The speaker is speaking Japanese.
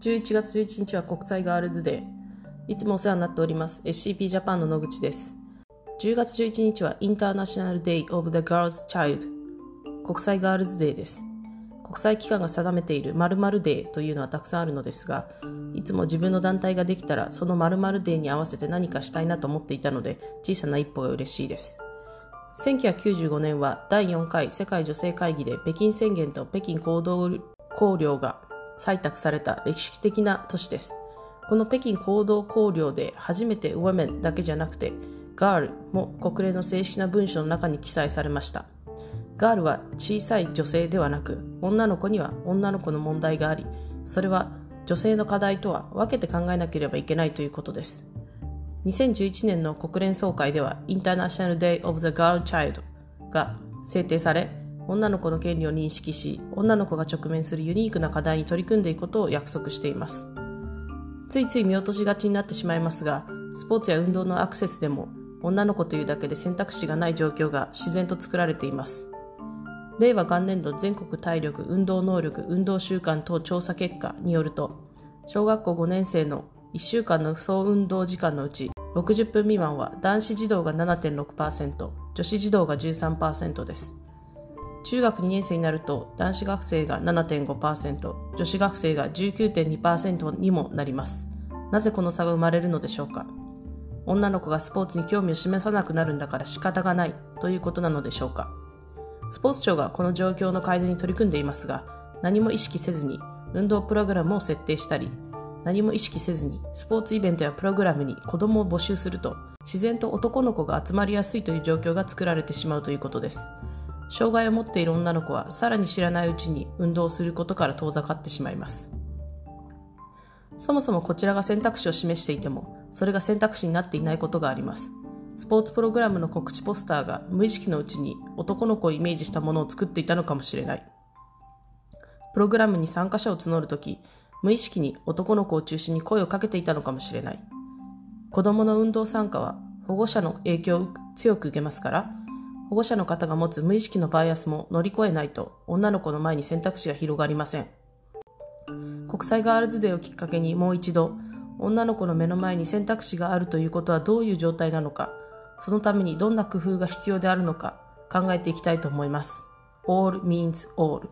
11月11日は国際ガールズデー。いつもお世話になっております。SCP ジャパンの野口です。10月11日はインターナショナルデイオブ the Girl's Child。国際ガールズデーです。国際機関が定めている〇〇デーというのはたくさんあるのですが、いつも自分の団体ができたらその〇〇デーに合わせて何かしたいなと思っていたので、小さな一歩が嬉しいです。1995年は第4回世界女性会議で北京宣言と北京行動綱領が採択された歴史的な都市です。この北京行動綱領で初めてウォメンだけじゃなくてガールも国連の正式な文書の中に記載されました。ガールは小さい女性ではなく女の子には女の子の問題があり、それは女性の課題とは分けて考えなければいけないということです。2011年の国連総会ではインターナショナル・デイ・オブ・ザ・ガール・チャイルドが制定され、女の子の権利を認識し、女の子が直面するユニークな課題に取り組んでいくことを約束しています。ついつい見落としがちになってしまいますが、スポーツや運動のアクセスでも、女の子というだけで選択肢がない状況が自然と作られています。令和元年度全国体力運動能力運動習慣等調査結果によると、小学校5年生の1週間の総運動時間のうち60分未満は男子児童が7.6%、女子児童が13%です。中学2年生になると男子学生が7.5%、女子学生が19.2%にもなります。なぜこの差が生まれるのでしょうか？女の子がスポーツに興味を示さなくなるんだから仕方がないということなのでしょうか？スポーツ庁がこの状況の改善に取り組んでいますが、何も意識せずに運動プログラムを設定したり、何も意識せずにスポーツイベントやプログラムに子供を募集すると、自然と男の子が集まりやすいという状況が作られてしまうということです。障害を持っている女の子はさらに知らないうちに運動することから遠ざかってしまいます。そもそもこちらが選択肢を示していても、それが選択肢になっていないことがあります。スポーツプログラムの告知ポスターが無意識のうちに男の子をイメージしたものを作っていたのかもしれない。プログラムに参加者を募るとき、無意識に男の子を中心に声をかけていたのかもしれない。子供の運動参加は保護者の影響を強く受けますから、保護者の方が持つ無意識のバイアスも乗り越えないと女の子の前に選択肢が広がりません。国際ガールズデーをきっかけにもう一度女の子の目の前に選択肢があるということはどういう状態なのか、そのためにどんな工夫が必要であるのか考えていきたいと思います。All means all.